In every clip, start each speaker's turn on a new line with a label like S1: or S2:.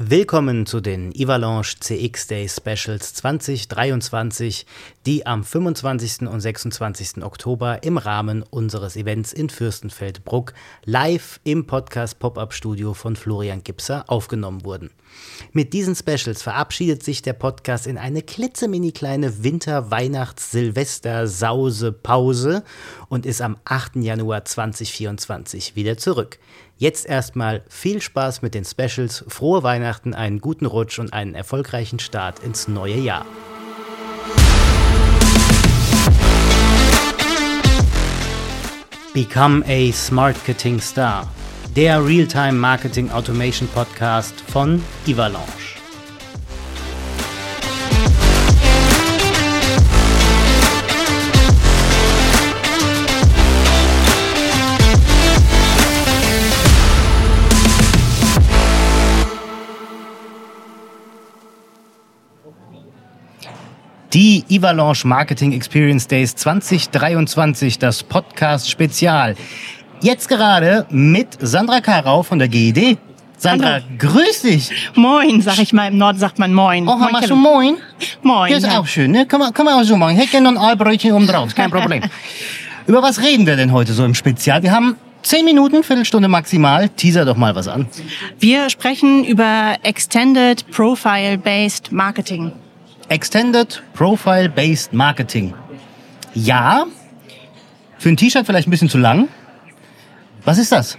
S1: Willkommen zu den Avalanche CX Day Specials 2023, die am 25. und 26. Oktober im Rahmen unseres Events in Fürstenfeldbruck live im Podcast Pop-Up Studio von Florian Gipser aufgenommen wurden. Mit diesen Specials verabschiedet sich der Podcast in eine klitzemini kleine Winter-, Weihnachts-, Silvester-, Sause, Pause und ist am 8. Januar 2024 wieder zurück. Jetzt erstmal viel Spaß mit den Specials, frohe Weihnachten, einen guten Rutsch und einen erfolgreichen Start ins neue Jahr. Become a Smartketing Star, der Real-Time Marketing Automation Podcast von Ivalanche. Die Ivalanche Marketing Experience Days 2023, das Podcast Spezial. Jetzt gerade mit Sandra Karau von der GED. Sandra, Hallo. grüß dich.
S2: Moin, sag ich mal. Im Norden sagt man Moin.
S1: Oh, moin, machst du Moin?
S2: Moin.
S1: Das ist ja. auch schön, ne? Kann man, kann man auch so machen. Ich hätte gerne noch ein Aalbrötchen oben drauf, kein Problem. Über was reden wir denn heute so im Spezial? Wir haben Zehn Minuten, Viertelstunde maximal. Teaser doch mal was an.
S2: Wir sprechen über Extended Profile-Based Marketing.
S1: Extended Profile Based Marketing. Ja, für ein T-Shirt vielleicht ein bisschen zu lang. Was ist das?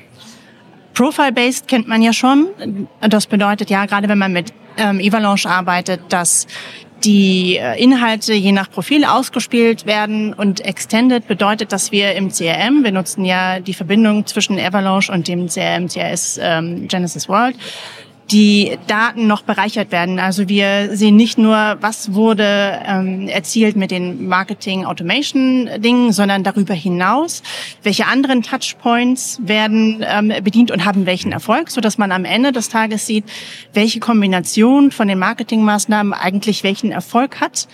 S2: Profile-based kennt man ja schon. Das bedeutet ja, gerade wenn man mit ähm, Avalanche arbeitet, dass die äh, Inhalte je nach Profil ausgespielt werden und Extended bedeutet, dass wir im CRM, wir nutzen ja die Verbindung zwischen Avalanche und dem CRM CRS ähm, Genesis World, die Daten noch bereichert werden. Also wir sehen nicht nur, was wurde ähm, erzielt mit den Marketing Automation Dingen, sondern darüber hinaus, welche anderen Touchpoints werden ähm, bedient und haben welchen Erfolg, so dass man am Ende des Tages sieht, welche Kombination von den Marketingmaßnahmen eigentlich welchen Erfolg hat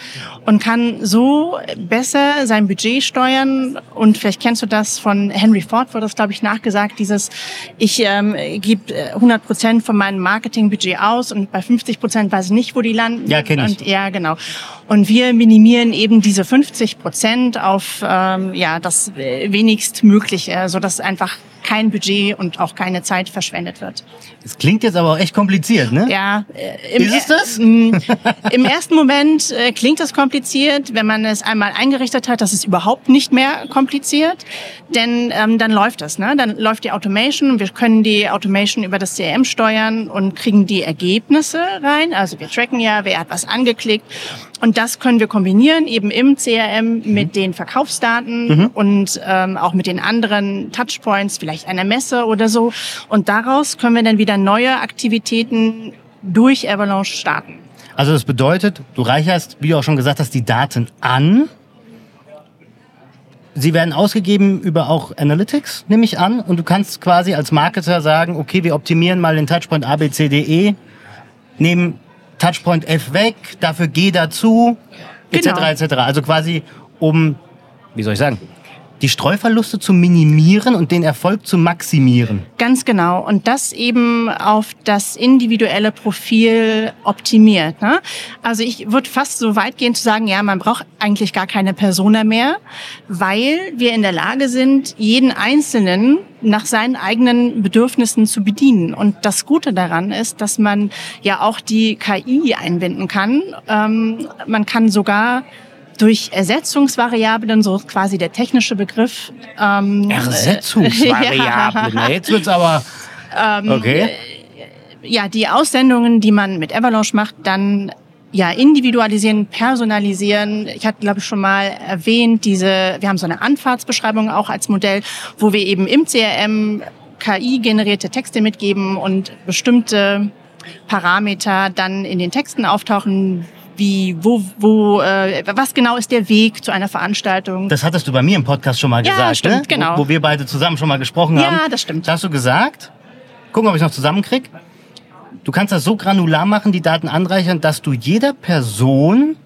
S2: und kann so besser sein Budget steuern. Und vielleicht kennst du das von Henry Ford, wurde das glaube ich nachgesagt, dieses ich ähm, gebe 100 äh, Prozent von meinem Marketing Marketingbudget aus und bei 50 Prozent weiß ich nicht, wo die landen.
S1: Ja, kenne ich.
S2: Und, ja, genau. Und wir minimieren eben diese 50 Prozent auf ähm, ja das wenigst Mögliche, so dass einfach kein Budget und auch keine Zeit verschwendet wird.
S1: Es klingt jetzt aber auch echt kompliziert, ne?
S2: Ja.
S1: Äh, Ist es das?
S2: Im ersten Moment äh, klingt das kompliziert. Wenn man es einmal eingerichtet hat, das ist überhaupt nicht mehr kompliziert, denn ähm, dann läuft es. Ne? Dann läuft die Automation. Wir können die Automation über das CRM steuern und kriegen die Ergebnisse rein. Also wir tracken ja, wer hat was angeklickt. Und das können wir kombinieren eben im CRM mit mhm. den Verkaufsdaten mhm. und ähm, auch mit den anderen Touchpoints, vielleicht einer Messe oder so. Und daraus können wir dann wieder neue Aktivitäten durch Avalanche starten.
S1: Also das bedeutet, du reicherst, wie du auch schon gesagt hast, die Daten an. Sie werden ausgegeben über auch Analytics, nehme ich an. Und du kannst quasi als Marketer sagen, okay, wir optimieren mal den Touchpoint ABCDE, nehmen Touchpoint F weg, dafür G dazu, etc. Genau. etc. Also quasi um, wie soll ich sagen, die Streuverluste zu minimieren und den Erfolg zu maximieren.
S2: Ganz genau. Und das eben auf das individuelle Profil optimiert. Ne? Also ich würde fast so weit gehen zu sagen, ja, man braucht eigentlich gar keine Persona mehr, weil wir in der Lage sind, jeden Einzelnen nach seinen eigenen Bedürfnissen zu bedienen. Und das Gute daran ist, dass man ja auch die KI einbinden kann. Ähm, man kann sogar durch Ersetzungsvariablen, so quasi der technische Begriff.
S1: Ähm, Ersetzungsvariablen, ja. Na, jetzt wird's aber ähm, okay.
S2: Ja, die Aussendungen, die man mit Avalanche macht, dann ja individualisieren, personalisieren. Ich hatte glaube ich schon mal erwähnt, diese wir haben so eine Anfahrtsbeschreibung auch als Modell, wo wir eben im CRM KI generierte Texte mitgeben und bestimmte Parameter dann in den Texten auftauchen, wie, wo, wo, äh, was genau ist der Weg zu einer Veranstaltung?
S1: Das hattest du bei mir im Podcast schon mal
S2: ja,
S1: gesagt,
S2: stimmt,
S1: ne?
S2: genau.
S1: Wo, wo wir beide zusammen schon mal gesprochen
S2: ja,
S1: haben.
S2: Ja, das stimmt.
S1: Da hast du gesagt, gucken, ob ich noch zusammenkrieg. Du kannst das so granular machen, die Daten anreichern, dass du jeder Person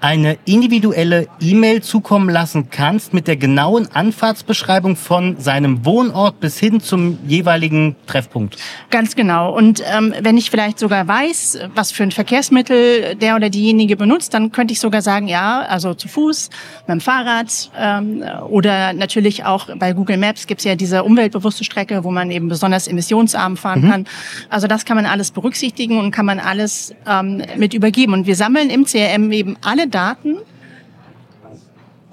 S1: eine individuelle E-Mail zukommen lassen kannst mit der genauen Anfahrtsbeschreibung von seinem Wohnort bis hin zum jeweiligen Treffpunkt.
S2: Ganz genau. Und ähm, wenn ich vielleicht sogar weiß, was für ein Verkehrsmittel der oder diejenige benutzt, dann könnte ich sogar sagen, ja, also zu Fuß, mit dem Fahrrad ähm, oder natürlich auch bei Google Maps gibt's ja diese umweltbewusste Strecke, wo man eben besonders emissionsarm fahren mhm. kann. Also das kann man alles berücksichtigen und kann man alles ähm, mit übergeben. Und wir sammeln im CRM eben alle Daten,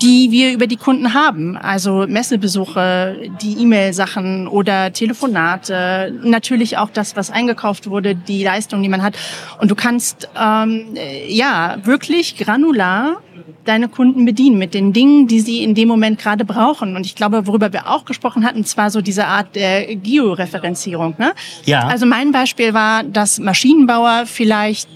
S2: die wir über die Kunden haben. Also Messebesuche, die E-Mail-Sachen oder Telefonate, natürlich auch das, was eingekauft wurde, die Leistung, die man hat. Und du kannst ähm, ja wirklich granular deine Kunden bedienen mit den Dingen, die sie in dem Moment gerade brauchen. Und ich glaube, worüber wir auch gesprochen hatten, zwar so diese Art der Georeferenzierung. Ne?
S1: Ja.
S2: Also mein Beispiel war, dass Maschinenbauer vielleicht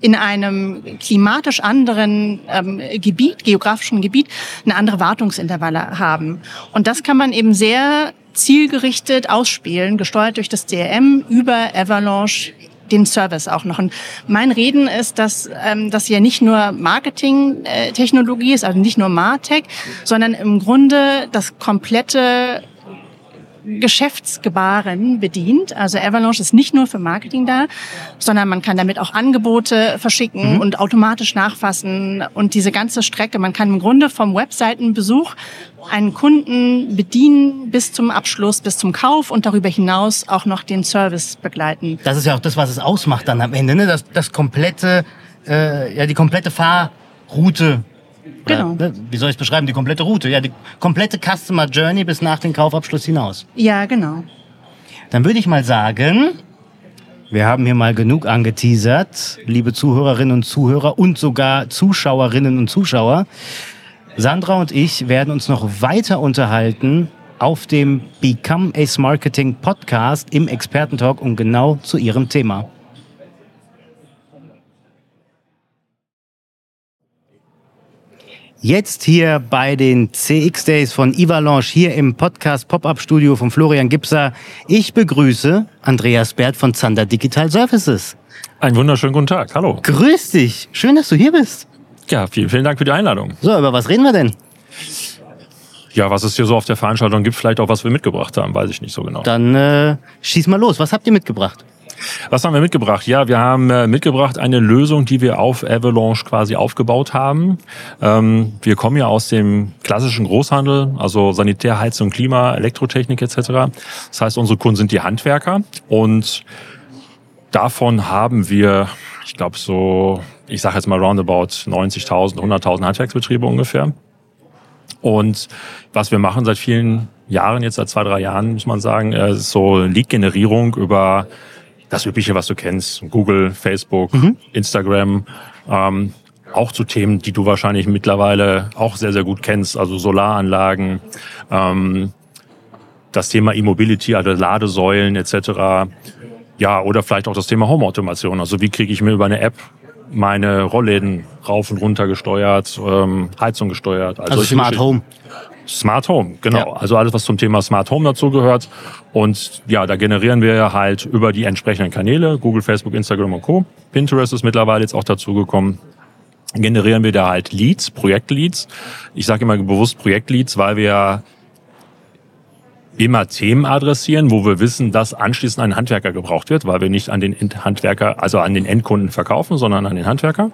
S2: in einem klimatisch anderen ähm, Gebiet, geografischen Gebiet, eine andere Wartungsintervalle haben. Und das kann man eben sehr zielgerichtet ausspielen, gesteuert durch das CRM über Avalanche den Service auch noch. Und mein Reden ist, dass ähm, das ja nicht nur Marketing-Technologie ist, also nicht nur Martech, sondern im Grunde das komplette Geschäftsgebaren bedient. Also Avalanche ist nicht nur für Marketing da, sondern man kann damit auch Angebote verschicken mhm. und automatisch nachfassen und diese ganze Strecke. Man kann im Grunde vom Webseitenbesuch einen Kunden bedienen bis zum Abschluss, bis zum Kauf und darüber hinaus auch noch den Service begleiten.
S1: Das ist ja auch das, was es ausmacht dann am Ende, ne? Das, das komplette, äh, ja, die komplette Fahrroute Genau. Oder, ne, wie soll ich es beschreiben? Die komplette Route, ja, die komplette Customer Journey bis nach dem Kaufabschluss hinaus.
S2: Ja, genau.
S1: Dann würde ich mal sagen, wir haben hier mal genug angeteasert, liebe Zuhörerinnen und Zuhörer und sogar Zuschauerinnen und Zuschauer. Sandra und ich werden uns noch weiter unterhalten auf dem Become Ace Marketing Podcast im Expertentalk und genau zu ihrem Thema. Jetzt hier bei den CX Days von Ivalanche hier im Podcast Pop-Up Studio von Florian Gipser. Ich begrüße Andreas Bert von Zander Digital Services.
S3: Einen wunderschönen guten Tag. Hallo.
S1: Grüß dich. Schön, dass du hier bist.
S3: Ja, vielen, vielen Dank für die Einladung.
S1: So, über was reden wir denn?
S3: Ja, was es hier so auf der Veranstaltung gibt, vielleicht auch was wir mitgebracht haben, weiß ich nicht so genau.
S1: Dann äh, schieß mal los. Was habt ihr mitgebracht?
S3: Was haben wir mitgebracht? Ja, wir haben äh, mitgebracht eine Lösung, die wir auf Avalanche quasi aufgebaut haben. Ähm, wir kommen ja aus dem klassischen Großhandel, also Sanitär, Heizung, Klima, Elektrotechnik etc. Das heißt, unsere Kunden sind die Handwerker und davon haben wir, ich glaube so, ich sage jetzt mal roundabout 90.000, 100.000 Handwerksbetriebe ungefähr. Und was wir machen seit vielen Jahren, jetzt seit zwei, drei Jahren, muss man sagen, äh, ist so Lead-Generierung über das Übliche, was du kennst. Google, Facebook, mhm. Instagram. Ähm, auch zu Themen, die du wahrscheinlich mittlerweile auch sehr, sehr gut kennst, also Solaranlagen, ähm, das Thema E-Mobility, also Ladesäulen etc. Ja, oder vielleicht auch das Thema Home-Automation. Also wie kriege ich mir über eine App meine Rollläden rauf und runter gesteuert, ähm, Heizung gesteuert.
S1: Also, also Smart Home.
S3: Smart Home, genau. Ja. Also alles, was zum Thema Smart Home dazu gehört. Und ja, da generieren wir halt über die entsprechenden Kanäle, Google, Facebook, Instagram und Co. Pinterest ist mittlerweile jetzt auch dazugekommen. Generieren wir da halt Leads, Projektleads. Ich sage immer bewusst Projektleads, weil wir immer Themen adressieren, wo wir wissen, dass anschließend ein Handwerker gebraucht wird, weil wir nicht an den Handwerker, also an den Endkunden verkaufen, sondern an den Handwerker.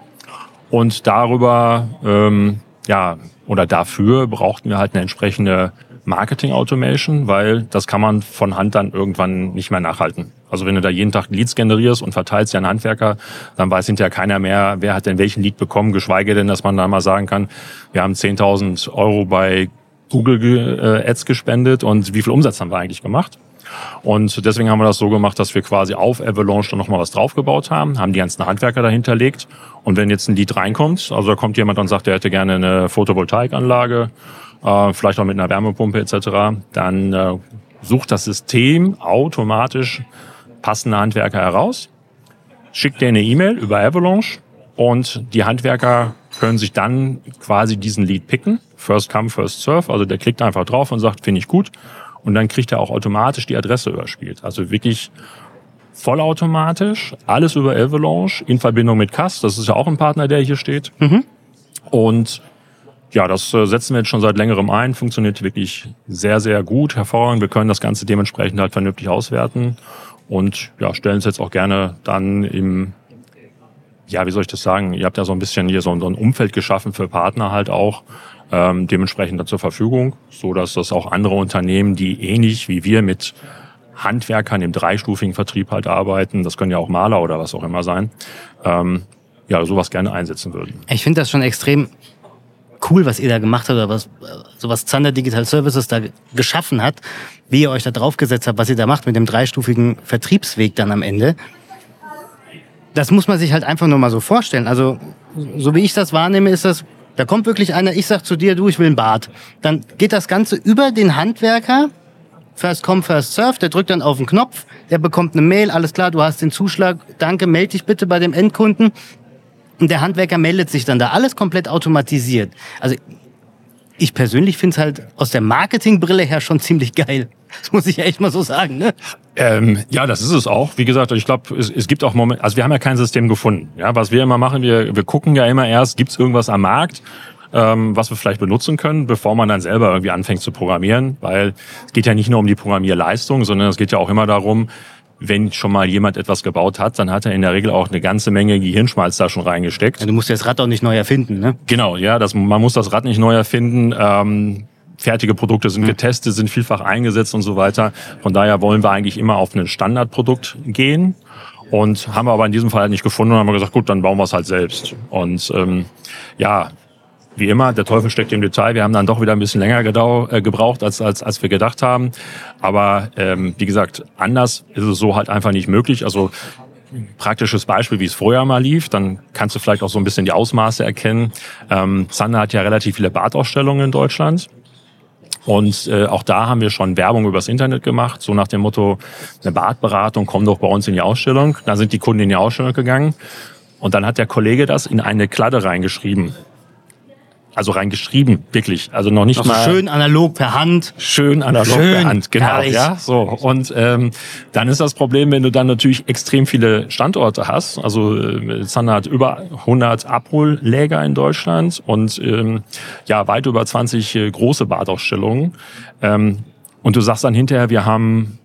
S3: Und darüber ähm, ja, oder dafür brauchten wir halt eine entsprechende Marketing Automation, weil das kann man von Hand dann irgendwann nicht mehr nachhalten. Also wenn du da jeden Tag Leads generierst und verteilst ja einen Handwerker, dann weiß hinterher keiner mehr, wer hat denn welchen Lead bekommen, geschweige denn, dass man da mal sagen kann, wir haben 10.000 Euro bei Google äh, Ads gespendet und wie viel Umsatz haben wir eigentlich gemacht? Und deswegen haben wir das so gemacht, dass wir quasi auf Avalanche dann nochmal was draufgebaut haben, haben die ganzen Handwerker dahinter legt. Und wenn jetzt ein Lied reinkommt, also da kommt jemand und sagt, er hätte gerne eine Photovoltaikanlage, äh, vielleicht auch mit einer Wärmepumpe etc., dann äh, sucht das System automatisch passende Handwerker heraus, schickt dir eine E-Mail über Avalanche und die Handwerker können sich dann quasi diesen Lead picken. First come, first serve. Also der klickt einfach drauf und sagt, finde ich gut und dann kriegt er auch automatisch die Adresse überspielt. Also wirklich vollautomatisch, alles über Avalanche in Verbindung mit CAS, das ist ja auch ein Partner, der hier steht. Mhm. Und ja, das äh, setzen wir jetzt schon seit längerem ein, funktioniert wirklich sehr, sehr gut, hervorragend. Wir können das Ganze dementsprechend halt vernünftig auswerten und ja, stellen es jetzt auch gerne dann im, ja, wie soll ich das sagen? Ihr habt ja so ein bisschen hier so, so ein Umfeld geschaffen für Partner halt auch, ähm, dementsprechend zur Verfügung, so dass das auch andere Unternehmen, die ähnlich wie wir mit Handwerkern im dreistufigen Vertrieb halt arbeiten, das können ja auch Maler oder was auch immer sein, ähm, ja, sowas gerne einsetzen würden.
S1: Ich finde das schon extrem cool, was ihr da gemacht habt, oder was, so was Zander Digital Services da geschaffen hat, wie ihr euch da draufgesetzt habt, was ihr da macht mit dem dreistufigen Vertriebsweg dann am Ende. Das muss man sich halt einfach nur mal so vorstellen. Also, so wie ich das wahrnehme, ist das, da kommt wirklich einer, ich sag zu dir, du, ich will ein Bad. Dann geht das Ganze über den Handwerker, First come, first serve, der drückt dann auf den Knopf, der bekommt eine Mail, alles klar, du hast den Zuschlag, danke, melde dich bitte bei dem Endkunden. Und der Handwerker meldet sich dann da, alles komplett automatisiert. Also ich persönlich finde es halt aus der Marketingbrille her schon ziemlich geil. Das muss ich echt mal so sagen. Ne?
S3: Ähm, ja, das ist es auch. Wie gesagt, ich glaube, es, es gibt auch Momente, also wir haben ja kein System gefunden. Ja, was wir immer machen, wir, wir gucken ja immer erst, gibt es irgendwas am Markt, ähm, was wir vielleicht benutzen können, bevor man dann selber irgendwie anfängt zu programmieren. Weil es geht ja nicht nur um die Programmierleistung, sondern es geht ja auch immer darum, wenn schon mal jemand etwas gebaut hat, dann hat er in der Regel auch eine ganze Menge Gehirnschmalz da schon reingesteckt.
S1: Ja, du musst das Rad auch nicht neu erfinden, ne?
S3: Genau, ja, das, man muss das Rad nicht neu erfinden. Ähm, fertige Produkte sind getestet, sind vielfach eingesetzt und so weiter. Von daher wollen wir eigentlich immer auf ein Standardprodukt gehen. Und haben wir aber in diesem Fall halt nicht gefunden und haben gesagt, gut, dann bauen wir es halt selbst. Und ähm, ja, wie immer, der Teufel steckt im Detail. Wir haben dann doch wieder ein bisschen länger gedau äh, gebraucht, als, als, als wir gedacht haben. Aber ähm, wie gesagt, anders ist es so halt einfach nicht möglich. Also praktisches Beispiel, wie es vorher mal lief, dann kannst du vielleicht auch so ein bisschen die Ausmaße erkennen. Ähm, Zander hat ja relativ viele Badausstellungen in Deutschland. Und äh, auch da haben wir schon Werbung übers Internet gemacht, so nach dem Motto, eine Badberatung, komm doch bei uns in die Ausstellung. Da sind die Kunden in die Ausstellung gegangen. Und dann hat der Kollege das in eine Kladde reingeschrieben. Also reingeschrieben, wirklich. Also noch nicht
S1: Noch
S3: mal
S1: schön analog per Hand.
S3: schön analog
S1: Schön,
S3: per Hand, genau.
S1: herrlich.
S3: Ja, so. Und ähm, dann ist das Problem, wenn du dann natürlich extrem viele Standorte hast. Also äh, Zander hat über 100 Abholläger in Deutschland und ähm, ja weit über 20 äh, große Badausstellungen. Ähm, und du sagst dann hinterher, wir haben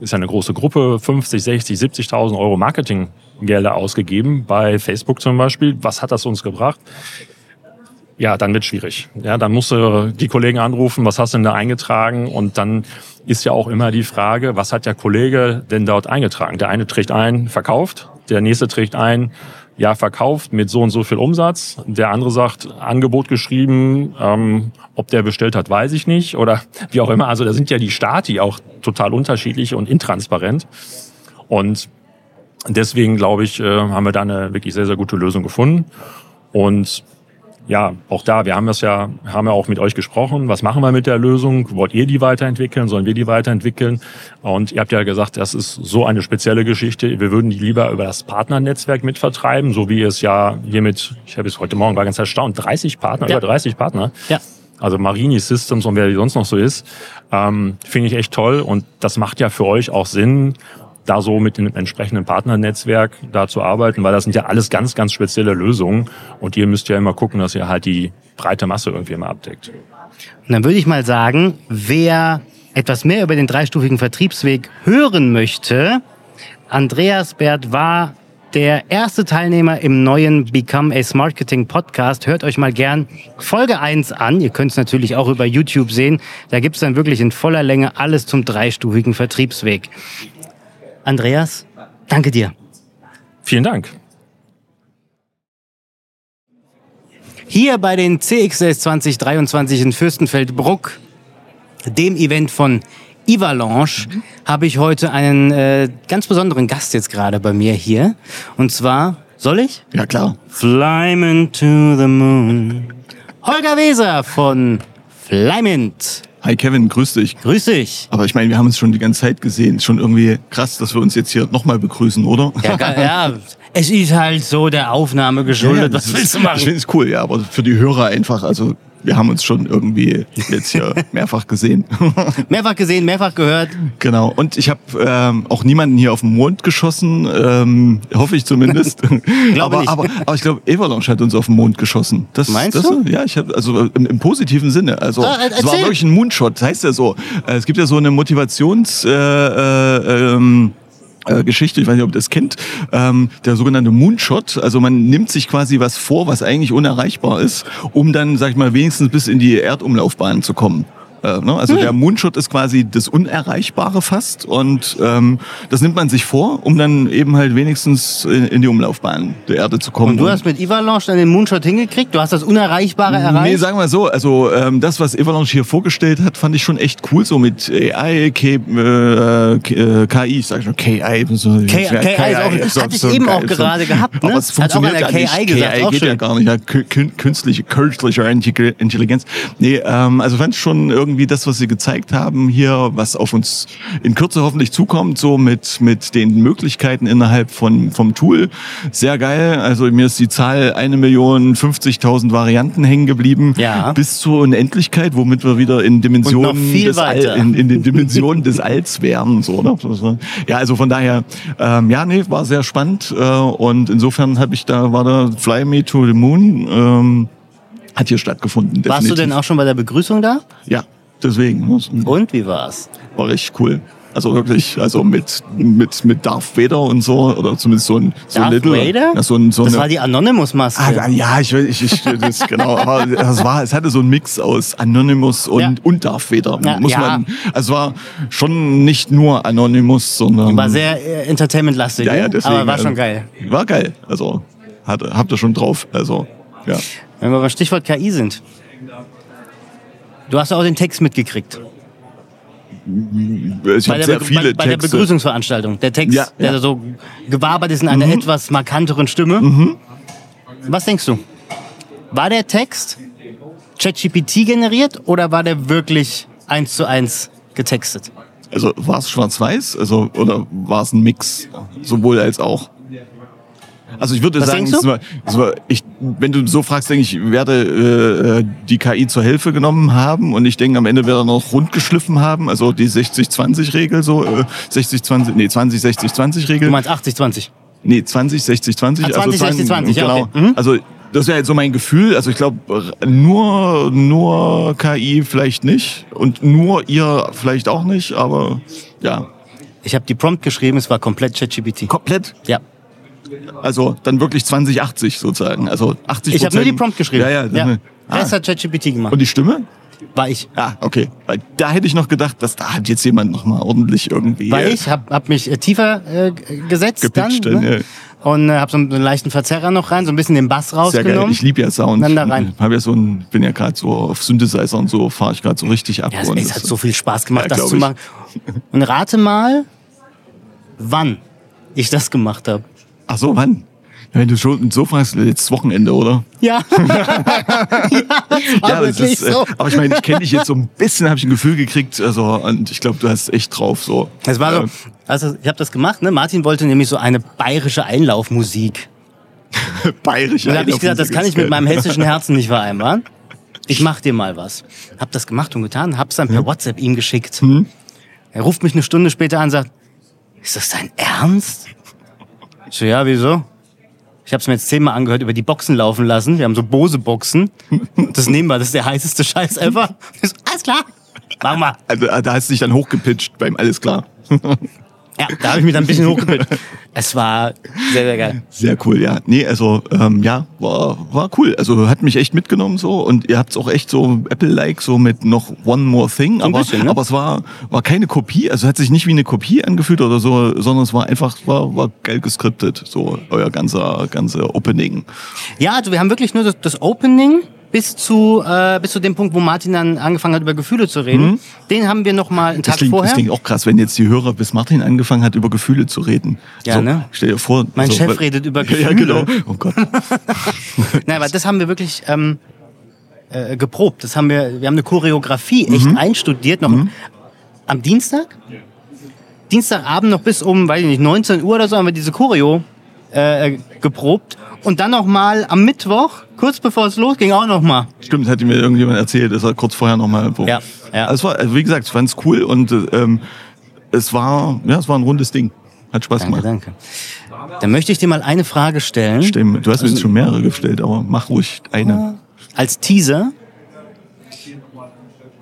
S3: ist ja eine große Gruppe, 50, 60, 70.000 Euro Marketinggelder ausgegeben bei Facebook zum Beispiel. Was hat das uns gebracht? Ja, dann wird schwierig. Ja, dann musst du die Kollegen anrufen, was hast du denn da eingetragen? Und dann ist ja auch immer die Frage, was hat der Kollege denn dort eingetragen? Der eine trägt ein, verkauft, der nächste trägt ein, ja, verkauft mit so und so viel Umsatz. Der andere sagt, Angebot geschrieben, ähm, ob der bestellt hat, weiß ich nicht. Oder wie auch immer. Also da sind ja die Stati auch total unterschiedlich und intransparent. Und deswegen, glaube ich, äh, haben wir da eine wirklich sehr, sehr gute Lösung gefunden. Und ja, auch da, wir haben das ja, haben ja auch mit euch gesprochen. Was machen wir mit der Lösung? Wollt ihr die weiterentwickeln? Sollen wir die weiterentwickeln? Und ihr habt ja gesagt, das ist so eine spezielle Geschichte. Wir würden die lieber über das Partnernetzwerk mitvertreiben, so wie es ja hiermit, ich habe es heute Morgen war ganz erstaunt, 30 Partner,
S1: Ja.
S3: über 30 Partner.
S1: Ja.
S3: Also Marini Systems und wer die sonst noch so ist, ähm, finde ich echt toll. Und das macht ja für euch auch Sinn, da so mit dem entsprechenden Partnernetzwerk da zu arbeiten, weil das sind ja alles ganz, ganz spezielle Lösungen. Und ihr müsst ja immer gucken, dass ihr halt die breite Masse irgendwie immer abdeckt.
S1: Und dann würde ich mal sagen, wer etwas mehr über den dreistufigen Vertriebsweg hören möchte, Andreas Bert war der erste Teilnehmer im neuen Become a Marketing Podcast. Hört euch mal gern Folge 1 an. Ihr könnt es natürlich auch über YouTube sehen. Da gibt's dann wirklich in voller Länge alles zum dreistufigen Vertriebsweg. Andreas, danke dir.
S3: Vielen Dank.
S1: Hier bei den CXS 2023 in Fürstenfeldbruck, dem Event von Ivalanche, habe ich heute einen äh, ganz besonderen Gast jetzt gerade bei mir hier. Und zwar, soll ich?
S4: Ja, klar.
S1: Flyment to the Moon. Holger Weser von Flymint.
S4: Hi Kevin, grüß dich.
S1: Grüß dich.
S4: Aber ich meine, wir haben uns schon die ganze Zeit gesehen. Schon irgendwie krass, dass wir uns jetzt hier nochmal begrüßen, oder?
S1: Ja, ja, es ist halt so der Aufnahme geschuldet. Was
S4: das
S1: willst du
S4: ist- Ich
S1: machen?
S4: finde es cool, ja, aber für die Hörer einfach, also wir haben uns schon irgendwie jetzt hier mehrfach gesehen.
S1: Mehrfach gesehen, mehrfach gehört.
S4: genau. Und ich habe ähm, auch niemanden hier auf den Mond geschossen, ähm, hoffe ich zumindest.
S1: Glaube
S4: aber, aber aber ich glaube, Avalanche hat uns auf den Mond geschossen. Das,
S1: Meinst
S4: das,
S1: du?
S4: Ja, ich habe also im, im positiven Sinne. Also
S1: Ah,
S4: es war wirklich ein Moonshot. Das heißt ja so. Äh, Es gibt ja so eine Motivations äh, äh, ähm, äh, Geschichte, ich weiß nicht, ob ihr das kennt, ähm, der sogenannte Moonshot. Also man nimmt sich quasi was vor, was eigentlich unerreichbar ist, um dann, sag ich mal, wenigstens bis in die Erdumlaufbahn zu kommen. Äh, ne? Also der Moonshot ist quasi das Unerreichbare fast und ähm, das nimmt man sich vor, um dann eben halt wenigstens in, in die Umlaufbahn der Erde zu kommen.
S1: Und du hast mit Avalanche dann den Moonshot hingekriegt? Du hast das Unerreichbare
S4: Nee,
S1: erreicht?
S4: sagen wir so, also ähm, das, was Avalanche hier vorgestellt hat, fand ich schon echt cool, so mit AI, K, äh, K- äh, KI, ich sag schon KI. So,
S1: KI ist auch- hatte ich eben auch gerade gehabt, ne?
S4: Aber es
S1: Hat auch
S4: funktioniert
S1: einer
S4: ja
S1: KI gesagt,
S4: KI
S1: auch
S4: geht ja
S1: schön.
S4: gar nicht, ja, kü- kün- künstliche, künstliche Intelli- Intelligenz. Nee, ähm, also fand ich schon irgendwie das, was sie gezeigt haben hier, was auf uns in Kürze hoffentlich zukommt, so mit, mit den Möglichkeiten innerhalb von, vom Tool. Sehr geil. Also mir ist die Zahl 1.050.000 Varianten hängen geblieben.
S1: Ja.
S4: Bis zur Unendlichkeit, womit wir wieder in Dimensionen des All, in, in den Dimensionen des Alls wären. So, ne? Das war- Ja, also von daher, ähm, ja, nee, war sehr spannend. Äh, und insofern habe ich da, war da Fly Me to the Moon, ähm, hat hier stattgefunden.
S1: Warst du
S4: definitiv.
S1: denn auch schon bei der Begrüßung da?
S4: Ja, deswegen. Das
S1: Und wie war's?
S4: war richtig cool. Also wirklich, also mit, mit, mit Darth Vader und so, oder zumindest so ein, so
S1: Darth
S4: Little.
S1: Vader?
S4: Ja, so ein, so
S1: das
S4: eine,
S1: war die Anonymous-Maske.
S4: Ah, ja, ich, ich, ich das, genau, aber es war, es hatte so einen Mix aus Anonymous und,
S1: Ja.
S4: und Darth Vader.
S1: Ja,
S4: muss
S1: ja.
S4: man, also es war schon nicht nur Anonymous, sondern.
S1: war sehr äh, entertainment-lastig,
S4: ja, ja,
S1: ne?
S4: deswegen,
S1: aber war
S4: also,
S1: schon geil.
S4: War geil. Also, hat, habt ihr schon drauf. Also, ja.
S1: Wenn wir beim Stichwort KI sind. Du hast auch den Text mitgekriegt.
S4: Ich
S1: Bei
S4: habe
S1: der,
S4: sehr viele
S1: bei, bei der. Begrüßungsveranstaltung. Der Text,
S4: Ja,
S1: der
S4: ja. Mhm.
S1: da so gewabert ist in einer etwas markanteren Stimme. Was denkst du? War der Text ChatGPT generiert oder war der wirklich eins zu eins getextet?
S4: Also war es schwarz-weiß? Also, oder war es ein Mix? Sowohl als auch. Also ich würde
S1: Was
S4: sagen,
S1: du?
S4: ich, wenn du so fragst, denke ich, werde äh, die KI zur Hilfe genommen haben und ich denke, am Ende wird er noch rund geschliffen haben, also die 60-20-Regel so, äh, 60-20, nee, 20-60-20-Regel.
S1: Du meinst 80-20?
S4: Nee, 20, 60, 20.
S1: Ah, 20, 60, 20, ja,
S4: genau.
S1: okay. Mhm.
S4: Also das wäre jetzt so mein Gefühl. Also ich glaube, nur, nur KI vielleicht nicht und nur ihr vielleicht auch nicht, aber ja,
S1: Ich habe die Prompt geschrieben, es war komplett ChatGPT.
S4: komplett.
S1: Ja.
S4: Also dann wirklich 2080 sozusagen. Also 80
S1: Ich habe nur die Prompt geschrieben.
S4: Ja, ja. das-
S1: ja.
S4: Ah.
S1: Das hat ChatGPT gemacht.
S4: Und die Stimme?
S1: War ich.
S4: Ah, okay. Weil da hätte ich noch gedacht, dass da hat jetzt jemand noch mal ordentlich irgendwie
S1: War
S4: äh,
S1: ich, hab, hab mich äh, tiefer äh, gesetzt
S4: Gepitcht,
S1: dann. Ne?
S4: ja.
S1: Und äh, hab so einen, einen leichten Verzerrer noch rein, so ein bisschen den Bass
S4: Sehr geil.
S1: rausgenommen.
S4: Ich liebe ja Sound.
S1: Dann da rein.
S4: Ich hab ja so ein, bin ja gerade so auf Synthesizer und so fahre ich gerade so richtig ab.
S1: Ja, es, es hat so viel Spaß gemacht,
S4: Ja,
S1: das zu machen. Und rate mal, wann ich das gemacht habe.
S4: Ach so, wann? Wenn du schon so fragst, jetzt Wochenende, oder?
S1: Ja. ja, das war
S4: ja, das ist, äh,
S1: so.
S4: aber ich meine, ich kenne dich jetzt so ein bisschen, habe ich ein Gefühl gekriegt, also und ich glaube, du hast echt drauf so.
S1: Es war so, also ich habe das gemacht, ne? Martin wollte nämlich so eine bayerische Einlaufmusik.
S4: bayerisch.
S1: Und da habe ich gesagt, das kann ich mit meinem hessischen Herzen nicht vereinbaren. Ich mach dir mal was. Hab das gemacht und getan, hab's dann per WhatsApp ihm geschickt. Er ruft mich eine Stunde später an und sagt, ist das dein Ernst? Ich so, ja, wieso? Ich habe es mir jetzt zehnmal angehört, über die Boxen laufen lassen. Wir haben so Bose-Boxen. Das nehmen wir, das ist der heißeste Scheiß ever. Ich so, alles klar, machen wir.
S4: Also, da hast du dich dann hochgepitcht beim Alles klar.
S1: Ja, da habe ich mich dann ein bisschen hochgepitcht. Es war sehr, sehr geil.
S4: Sehr cool, ja. Nee, also ähm, ja, war, war cool. Also hat mich echt mitgenommen so und ihr habt's auch echt so Apple-like so mit noch One More Thing,
S1: ein
S4: aber,
S1: bisschen, ne?
S4: aber es war, war keine Kopie, also hat sich nicht wie eine Kopie angefühlt oder so, sondern es war einfach, war, war geil geskriptet, so euer ganzer, ganze Opening.
S1: Ja, also wir haben wirklich nur das, das Opening bis zu, äh, bis zu dem Punkt, wo Martin dann angefangen hat, über Gefühle zu reden. Den haben wir noch mal einen
S4: Mhm. Das
S1: Tag
S4: klingt,
S1: vorher.
S4: das klingt auch krass, wenn jetzt die Hörer bis Martin angefangen hat, über Gefühle zu reden.
S1: Ja,
S4: so,
S1: ne?
S4: Stell dir vor.
S1: Mein
S4: so,
S1: Chef
S4: weil-
S1: redet über
S4: Ja, ja,
S1: Gefühle.
S4: genau. Oh Gott.
S1: Nein, aber das haben wir wirklich ähm, äh, geprobt. Das haben wir, wir haben eine Choreografie echt
S4: Mhm.
S1: einstudiert, noch am Dienstag. Dienstagabend noch bis um, weiß ich nicht, 19 Uhr oder so haben wir diese Choreo äh, geprobt. Und dann noch mal am Mittwoch, kurz bevor es losging, auch noch mal.
S4: Stimmt, das hatte mir irgendjemand erzählt, dass er kurz vorher nochmal.
S1: Ja, ja.
S4: Also, es war, also wie gesagt, ich fand es cool und ähm, es war, ja, es war ein rundes Ding. Hat Spaß
S1: Danke,
S4: gemacht.
S1: danke. Dann möchte ich dir mal eine Frage stellen.
S4: Stimmt, du hast mir jetzt schon mehrere gestellt, aber mach ruhig eine.
S1: Als Teaser.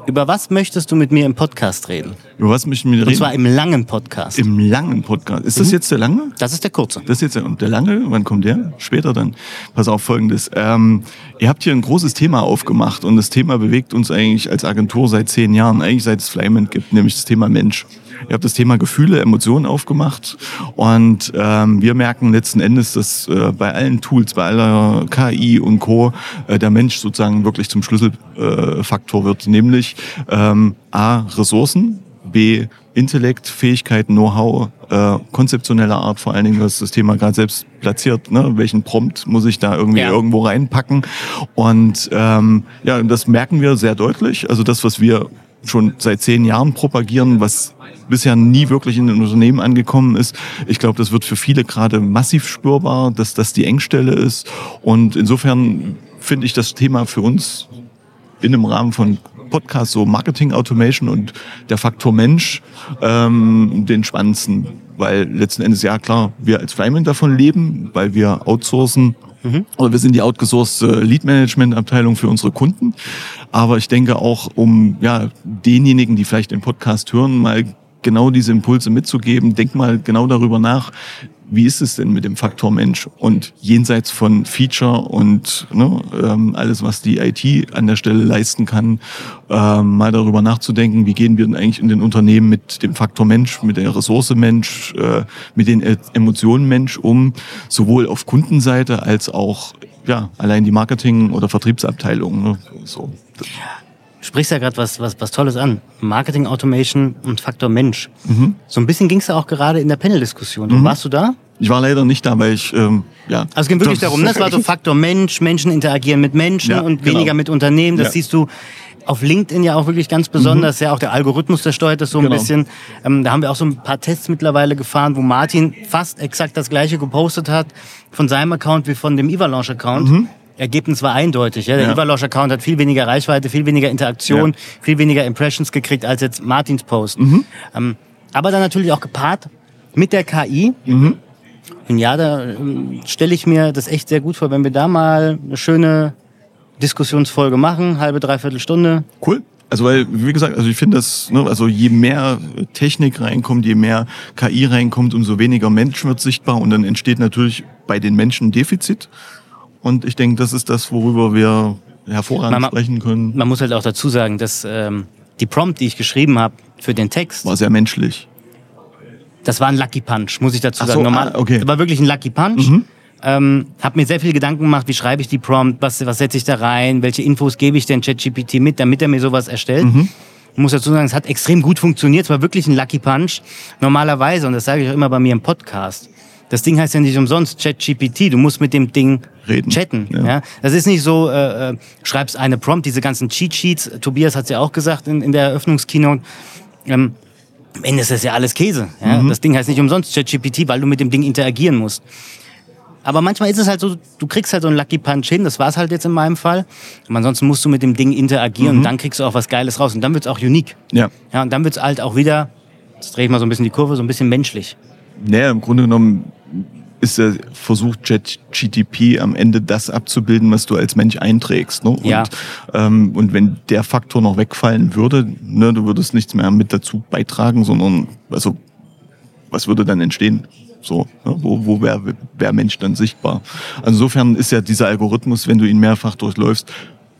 S1: Über was möchtest du mit mir im Podcast reden?
S4: Über was möchten wir
S1: Und
S4: reden?
S1: zwar im langen Podcast.
S4: Im langen Podcast. Ist das jetzt der lange?
S1: Das ist der kurze.
S4: Das ist jetzt der, und der lange, wann kommt der? Später dann. Pass auf folgendes. Ähm, ihr habt hier ein großes Thema aufgemacht und das Thema bewegt uns eigentlich als Agentur seit zehn Jahren, eigentlich seit es Flyment gibt, nämlich das Thema Mensch. Ihr habt das Thema Gefühle, Emotionen aufgemacht und ähm, wir merken letzten Endes, dass äh, bei allen Tools, bei aller KI und Co. Äh, der Mensch sozusagen wirklich zum Schlüsselfaktor äh, wird, nämlich ähm, A, Ressourcen, B, Intellekt, Fähigkeiten, Know-how, äh, konzeptionelle Art, vor allen Dingen, was das Thema gerade selbst platziert, ne? welchen Prompt muss ich da irgendwie
S1: Ja.
S4: irgendwo reinpacken. Und ähm, ja, das merken wir sehr deutlich. Also das, was wir schon seit zehn Jahren propagieren, was bisher nie wirklich in den Unternehmen angekommen ist. Ich glaube, das wird für viele gerade massiv spürbar, dass das die Engstelle ist. Und insofern finde ich das Thema für uns in dem Rahmen von Podcast so Marketing Automation und der Faktor Mensch ähm, den spannendsten, weil letzten Endes ja klar, wir als Flyman davon leben, weil wir outsourcen oder wir sind die outgesourced Lead Management Abteilung für unsere Kunden. Aber ich denke auch, um ja denjenigen, die vielleicht den Podcast hören, mal genau diese Impulse mitzugeben, denk mal genau darüber nach, wie ist es denn mit dem Faktor Mensch und jenseits von Feature und ne, ähm, alles, was die IT an der Stelle leisten kann, ähm, mal darüber nachzudenken, wie gehen wir denn eigentlich in den Unternehmen mit dem Faktor Mensch, mit der Ressource Mensch, äh, mit den E- Emotionen Mensch um, sowohl auf Kundenseite als auch ja allein die Marketing- oder Vertriebsabteilung. Ne, so.
S1: Du sprichst ja gerade was, was, was Tolles an. Marketing Automation und Faktor Mensch.
S4: Mhm.
S1: So ein bisschen ging es ja auch gerade in der Panel-Diskussion. Warst du da?
S4: Ich war leider nicht da, weil ich ähm, ja.
S1: Also es ging wirklich darum, ne? es war so Faktor Mensch, Menschen interagieren mit Menschen
S4: Ja,
S1: und
S4: genau.
S1: weniger mit Unternehmen. Das
S4: Ja.
S1: siehst du auf LinkedIn ja auch wirklich ganz besonders. Ja, auch der Algorithmus, der steuert das so ein
S4: Genau.
S1: bisschen. Ähm, da haben wir auch so ein paar Tests mittlerweile gefahren, wo Martin fast exakt das gleiche gepostet hat von seinem Account wie von dem Evalaunch-Account. Ergebnis war eindeutig. Ja? Der.
S4: Ja.
S1: Evalaunch-Account hat viel weniger Reichweite, viel weniger Interaktion, viel weniger Impressions gekriegt als jetzt Martins Post.
S4: Mhm.
S1: Ähm, aber dann natürlich auch gepaart mit der KI.
S4: Mhm.
S1: Und ja, da ähm, stelle ich mir das echt sehr gut vor, wenn wir da mal eine schöne Diskussionsfolge machen, halbe, dreiviertel Stunde.
S4: Cool. Also weil, wie gesagt, also ich finde das, ne, also je mehr Technik reinkommt, je mehr KI reinkommt, umso weniger Mensch wird sichtbar und dann entsteht natürlich bei den Menschen ein Defizit. Und ich denke, das ist das, worüber wir hervorragend
S1: Mama-
S4: sprechen können.
S1: Man muss halt auch dazu sagen, dass ähm, die Prompt, die ich geschrieben habe für den Text,
S4: War sehr menschlich.
S1: das war ein Lucky Punch, muss ich dazu
S4: Ach so,
S1: sagen. Normal,
S4: ah, okay.
S1: Das war wirklich ein Lucky Punch. Ähm, hab mir sehr viel Gedanken gemacht, wie schreibe ich die Prompt, was, was setze ich da rein, welche Infos gebe ich denn ChatGPT mit, damit er mir sowas erstellt. Ich muss dazu sagen, es hat extrem gut funktioniert. Es war wirklich ein Lucky Punch. Normalerweise, und das sage ich auch immer bei mir im Podcast, das Ding heißt ja nicht umsonst ChatGPT. Du musst mit dem Ding
S4: Reden.
S1: chatten. Ja.
S4: Ja.
S1: Das ist nicht so, äh, äh, schreibst eine Prompt, diese ganzen Cheat Sheets. Tobias hat es ja auch gesagt in, in der Eröffnungskeynote. Ähm, am Ende ist das ja alles Käse. Ja? Das Ding heißt nicht umsonst ChatGPT, weil du mit dem Ding interagieren musst. Aber manchmal ist es halt so, du kriegst halt so einen Lucky Punch hin, das war es halt jetzt in meinem Fall. Aber ansonsten musst du mit dem Ding interagieren und dann kriegst du auch was Geiles raus. Und dann wird's auch unique.
S4: Ja.
S1: Ja, und dann wird's halt auch wieder, jetzt drehe ich mal so ein bisschen die Kurve, so ein bisschen menschlich.
S4: Naja, im Grunde genommen ist der Versuch, ChatGTP am Ende das abzubilden, was du als Mensch einträgst. Ne?
S1: Ja.
S4: Und, ähm, und wenn der Faktor noch wegfallen würde, ne, du würdest nichts mehr mit dazu beitragen, sondern also was würde dann entstehen? So, ne? wo, wo wäre wär Mensch dann sichtbar? Also insofern ist ja dieser Algorithmus, wenn du ihn mehrfach durchläufst,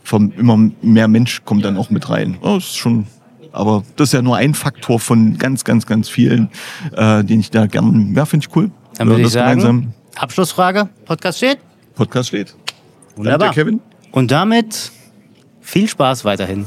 S4: vom immer mehr Mensch kommt dann auch mit rein. Oh, ist schon, aber das ist ja nur ein Faktor von ganz, ganz, ganz vielen, äh, den ich da gern, ja, finde ich cool.
S1: Dann würde ich sagen,
S4: gemeinsam.
S1: Abschlussfrage, Podcast steht.
S4: Podcast steht.
S1: Wunderbar.
S4: Danke, Kevin.
S1: Und damit viel Spaß weiterhin.